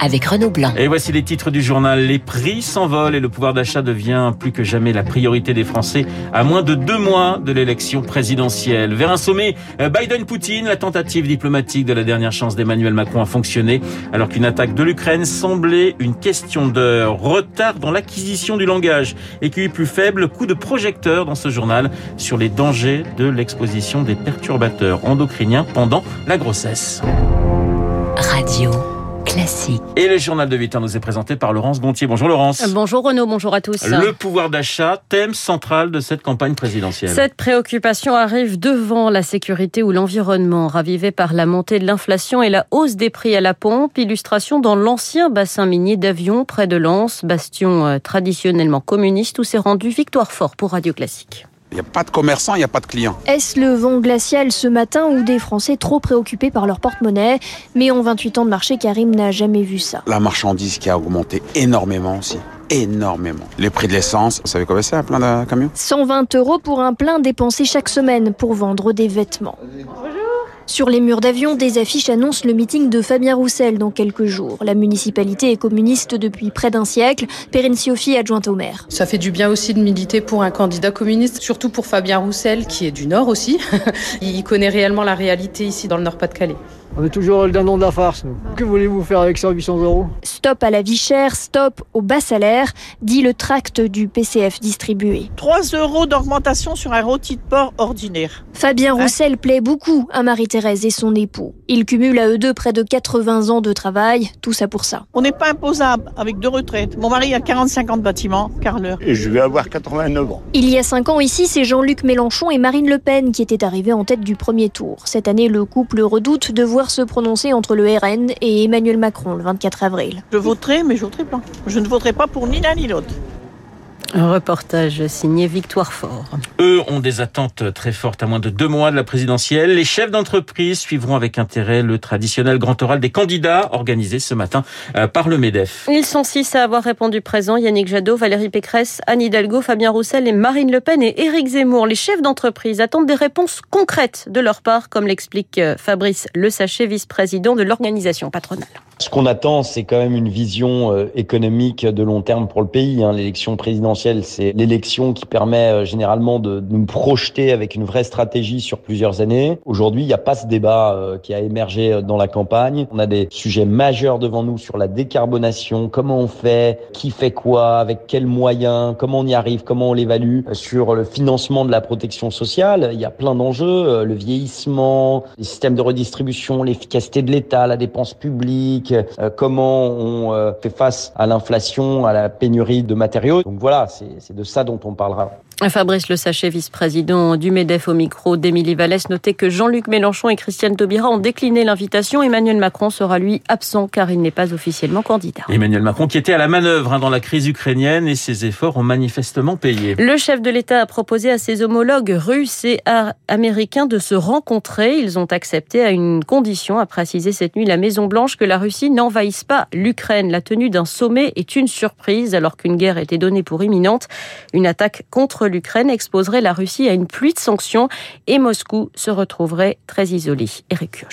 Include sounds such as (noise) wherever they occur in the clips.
avec Renaud Blanc. Et voici les titres du journal. Les prix s'envolent et le pouvoir d'achat devient plus que jamais la priorité des Français à moins de deux mois de l'élection présidentielle. Vers un sommet euh, Biden-Poutine, la tentative diplomatique de la dernière chance d'Emmanuel Macron a fonctionné alors qu'une attaque de l'Ukraine semblait une question d'heure. Retard dans l'acquisition du langage et QI plus faible, coup de projecteur dans ce journal sur les dangers de l'exposition des perturbateurs endocriniens pendant la grossesse. Radio. Classique. Et le journal de 8 heures nous est présenté par Laurence Gontier. Bonjour Laurence. Bonjour Renaud, bonjour à tous. Le pouvoir d'achat, thème central de cette campagne présidentielle. Cette préoccupation arrive devant la sécurité ou l'environnement, ravivée par la montée de l'inflation et la hausse des prix à la pompe. Illustration dans l'ancien bassin minier d'Avion près de Lens, bastion euh, traditionnellement communiste où s'est rendu Victoire Fort pour Radio Classique. Il n'y a pas de commerçants, il n'y a pas de clients. Est-ce le vent glacial ce matin ou des Français trop préoccupés par leur porte-monnaie Mais en 28 ans de marché, Karim n'a jamais vu ça. La marchandise qui a augmenté énormément aussi énormément. Les prix de l'essence, vous savez combien c'est un plein de camion 120 euros pour un plein dépensé chaque semaine pour vendre des vêtements. Sur les murs d'avion, des affiches annoncent le meeting de Fabien Roussel dans quelques jours. La municipalité est communiste depuis près d'un siècle. Perrine Siofi, adjointe au maire. Ça fait du bien aussi de militer pour un candidat communiste, surtout pour Fabien Roussel, qui est du Nord aussi. (laughs) Il connaît réellement la réalité ici dans le Nord-Pas-de-Calais. On est toujours le dindon de la farce, nous. Que voulez-vous faire avec 100 800 euros? Stop à la vie chère, stop au bas salaire, dit le tract du PCF distribué. 3 euros d'augmentation sur un rôti de porc ordinaire. Fabien Roussel plaît beaucoup à Marie-Thérèse et son époux. Ils cumulent à eux deux près de 80 ans de travail, tout ça pour ça. On n'est pas imposable avec deux retraites. Mon mari a 45 ans de bâtiment, Carleur. Et je vais avoir 89 ans. Il y a 5 ans ici, c'est Jean-Luc Mélenchon et Marine Le Pen qui étaient arrivés en tête du premier tour. Cette année, le couple redoute de voir se prononcer entre le RN et Emmanuel Macron le 24 avril. Je voterai, mais je voterai pas. Je ne voterai pas pour ni l'un ni l'autre. Un reportage signé Victoire Fort. Eux ont des attentes très fortes à moins de deux mois de la présidentielle. Les chefs d'entreprise suivront avec intérêt le traditionnel grand oral des candidats organisé ce matin euh, par le MEDEF. Ils sont six à avoir répondu présent. Yannick Jadot, Valérie Pécresse, Anne Hidalgo, Fabien Roussel et Marine Le Pen et Éric Zemmour. Les chefs d'entreprise attendent des réponses concrètes de leur part, comme l'explique euh, Fabrice Le Sachet, vice-président de l'organisation patronale. Ce qu'on attend, c'est quand même une vision euh, économique de long terme pour le pays. Hein. L'élection présidentielle, c'est l'élection qui permet euh, généralement de nous projeter avec une vraie stratégie sur plusieurs années. Aujourd'hui, il n'y a pas ce débat euh, qui a émergé dans la campagne. On a des sujets majeurs devant nous sur la décarbonation, comment on fait, qui fait quoi, avec quels moyens, comment on y arrive, comment on l'évalue, sur le financement de la protection sociale. Il y a plein d'enjeux, le vieillissement, les systèmes de redistribution, l'efficacité de l'État, la dépense publique euh, comment on euh, fait face à l'inflation, à la pénurie de matériaux. Donc voilà, c'est de ça dont on parlera. Fabrice Le Sachet, vice-président du MEDEF au micro d'Émilie Vallès, notait que Jean-Luc Mélenchon et Christiane Taubira ont décliné l'invitation. Emmanuel Macron sera lui absent car il n'est pas officiellement candidat. Emmanuel Macron qui était à la manœuvre hein, dans la crise ukrainienne et ses efforts ont manifestement payé. Le chef de l'État a proposé à ses homologues russes et américains de se rencontrer. Ils ont accepté à une condition, a précisé cette nuit la Maison-Blanche, que la Russie n'envahisse pas l'Ukraine. La tenue d'un sommet est une surprise alors qu'une guerre était donnée pour imminente. Une attaque contre l'Ukraine exposerait la Russie à une pluie de sanctions et Moscou se retrouverait très isolé. Eric.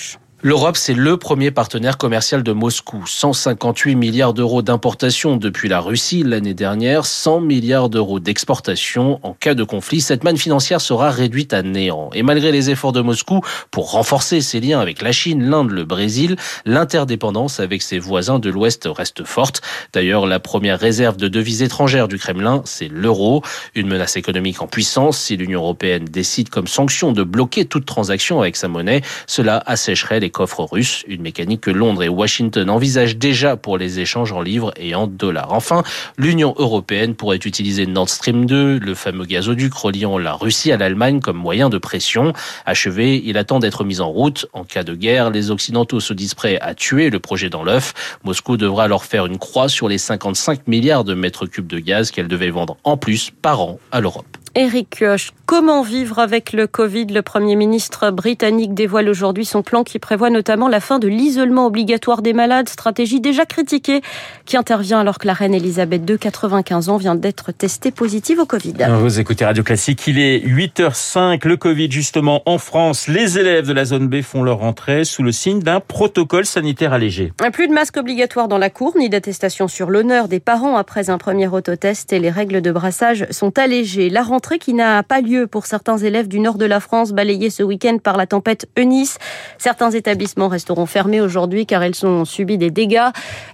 L'Europe, c'est le premier partenaire commercial de Moscou. 158 milliards d'euros d'importation depuis la Russie l'année dernière, 100 milliards d'euros d'exportation. En cas de conflit, cette manne financière sera réduite à néant. Et malgré les efforts de Moscou pour renforcer ses liens avec la Chine, l'Inde, le Brésil, l'interdépendance avec ses voisins de l'Ouest reste forte. D'ailleurs, la première réserve de devises étrangères du Kremlin, c'est l'euro. Une menace économique en puissance. Si l'Union européenne décide comme sanction de bloquer toute transaction avec sa monnaie, cela assécherait les coffres russes, une mécanique que Londres et Washington envisagent déjà pour les échanges en livres et en dollars. Enfin, l'Union européenne pourrait utiliser Nord Stream 2, le fameux gazoduc reliant la Russie à l'Allemagne comme moyen de pression. Achevé, il attend d'être mis en route. En cas de guerre, les Occidentaux se disent prêts à tuer le projet dans l'œuf. Moscou devra alors faire une croix sur les 55 milliards de mètres cubes de gaz qu'elle devait vendre en plus par an à l'Europe. Eric Kioch, Comment vivre avec le Covid? Le Premier ministre britannique dévoile aujourd'hui son plan qui prévoit notamment la fin de l'isolement obligatoire des malades, stratégie déjà critiquée, qui intervient alors que la reine Elisabeth II, 95 ans, vient d'être testée positive au Covid. Vous écoutez Radio Classique, il est 8h05, le Covid justement en France. Les élèves de la zone B font leur rentrée sous le signe d'un protocole sanitaire allégé. Plus de masque obligatoire dans la cour, ni d'attestation sur l'honneur des parents après un premier autotest et les règles de brassage sont allégées. La rentrée qui n'a pas lieu pour certains élèves du nord de la France balayés ce week-end par la tempête Eunice. Certains établissements resteront fermés aujourd'hui car ils ont subi des dégâts.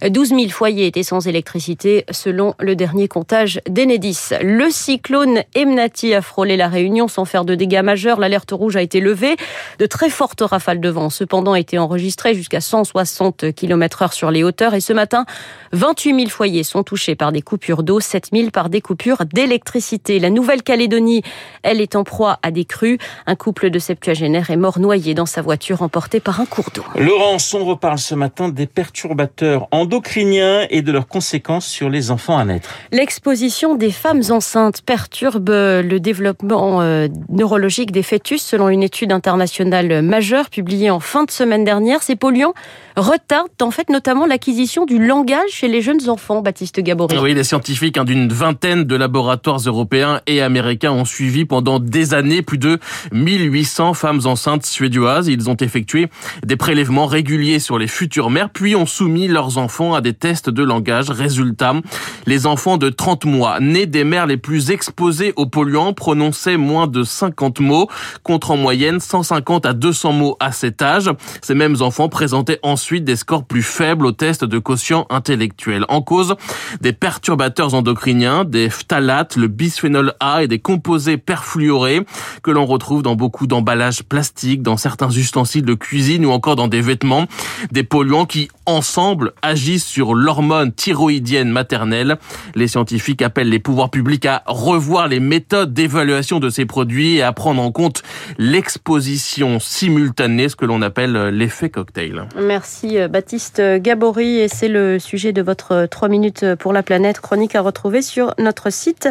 12 000 foyers étaient sans électricité selon le dernier comptage d'Enedis. Le cyclone Emnati a frôlé la Réunion sans faire de dégâts majeurs. L'alerte rouge a été levée. De très fortes rafales de vent cependant été enregistrées jusqu'à 160 km heure sur les hauteurs et ce matin, 28 000 foyers sont touchés par des coupures d'eau, 7 000 par des coupures d'électricité. La Nouvelle-Calédonie, elle est en proie à des crues. Un couple de septuagénaires est mort noyé dans sa voiture emporté par un cours d'eau. Laurence, on reparle ce matin des perturbateurs endocriniens et de leurs conséquences sur les enfants à naître. L'exposition des femmes enceintes perturbe le développement euh, neurologique des fœtus selon une étude internationale majeure publiée en fin de semaine dernière. Ces polluants retardent en fait notamment l'acquisition du langage chez les jeunes enfants, Baptiste Gabory. Oui, les scientifiques hein, d'une vingtaine de laboratoires européens et américains ont suivi pendant des années plus de 1800 femmes enceintes suédoises. Ils ont effectué des prélèvements réguliers sur les futures mères, puis ont soumis leurs enfants à des tests de langage. Résultat, les enfants de 30 mois, nés des mères les plus exposées aux polluants, prononçaient moins de 50 mots, contre en moyenne 150 à 200 mots à cet âge. Ces mêmes enfants présentaient ensuite des scores plus faibles aux tests de quotient intellectuel. En cause, des perturbateurs endocriniens, des phtalates, le bisphénol A et des composés perfluorés que l'on retrouve dans beaucoup d'emballages plastiques, dans certains ustensiles de cuisine ou encore dans des vêtements. Des polluants qui, ensemble, agissent sur l'hormone thyroïdienne maternelle. Les scientifiques appellent les pouvoirs publics à revoir les méthodes d'évaluation de ces produits et à prendre en compte l'exposition simultanée, ce que l'on appelle l'effet cocktail. Merci Baptiste Gabory et c'est le sujet de votre 3 minutes pour la planète chronique à retrouver sur notre site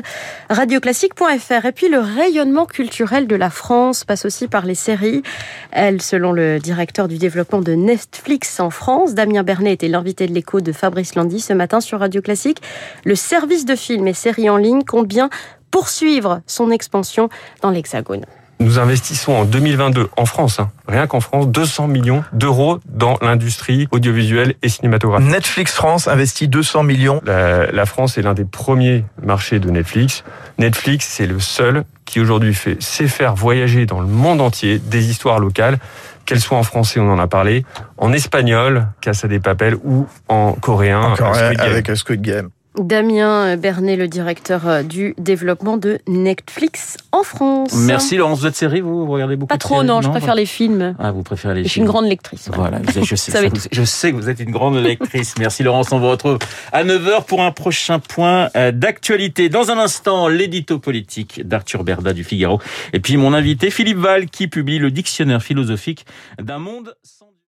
radioclassique.fr. Et puis le rayonnement culturel de la France passe aussi par les séries. Elle, selon le directeur du développement de Netflix en France, Damien Bernet était l'invité de l'écho de Fabrice Landy ce matin sur Radio Classique. Le service de films et séries en ligne compte bien poursuivre son expansion dans l'Hexagone. Nous investissons en 2022 en France, hein, rien qu'en France, 200 millions d'euros dans l'industrie audiovisuelle et cinématographique. Netflix France investit 200 millions. La, la France est l'un des premiers marchés de Netflix. Netflix, c'est le seul qui aujourd'hui fait sait faire voyager dans le monde entier des histoires locales qu'elles soient en français, on en a parlé, en espagnol, Casa des Papel, ou en coréen, en coréen Squid Game. avec Squid Game. Damien Bernet, le directeur du développement de Netflix en France. Merci Laurence, vous êtes série, vous, vous regardez beaucoup Pas de trop, séries? non, je préfère les films. Ah, vous préférez les Je suis films une grande lectrice. Voilà, je, (laughs) sais, ça, je sais que vous êtes une grande lectrice. Merci Laurence, on vous retrouve à 9h pour un prochain point euh, d'actualité. Dans un instant, l'édito politique d'Arthur Berda du Figaro. Et puis mon invité Philippe Val qui publie le dictionnaire philosophique d'un monde sans...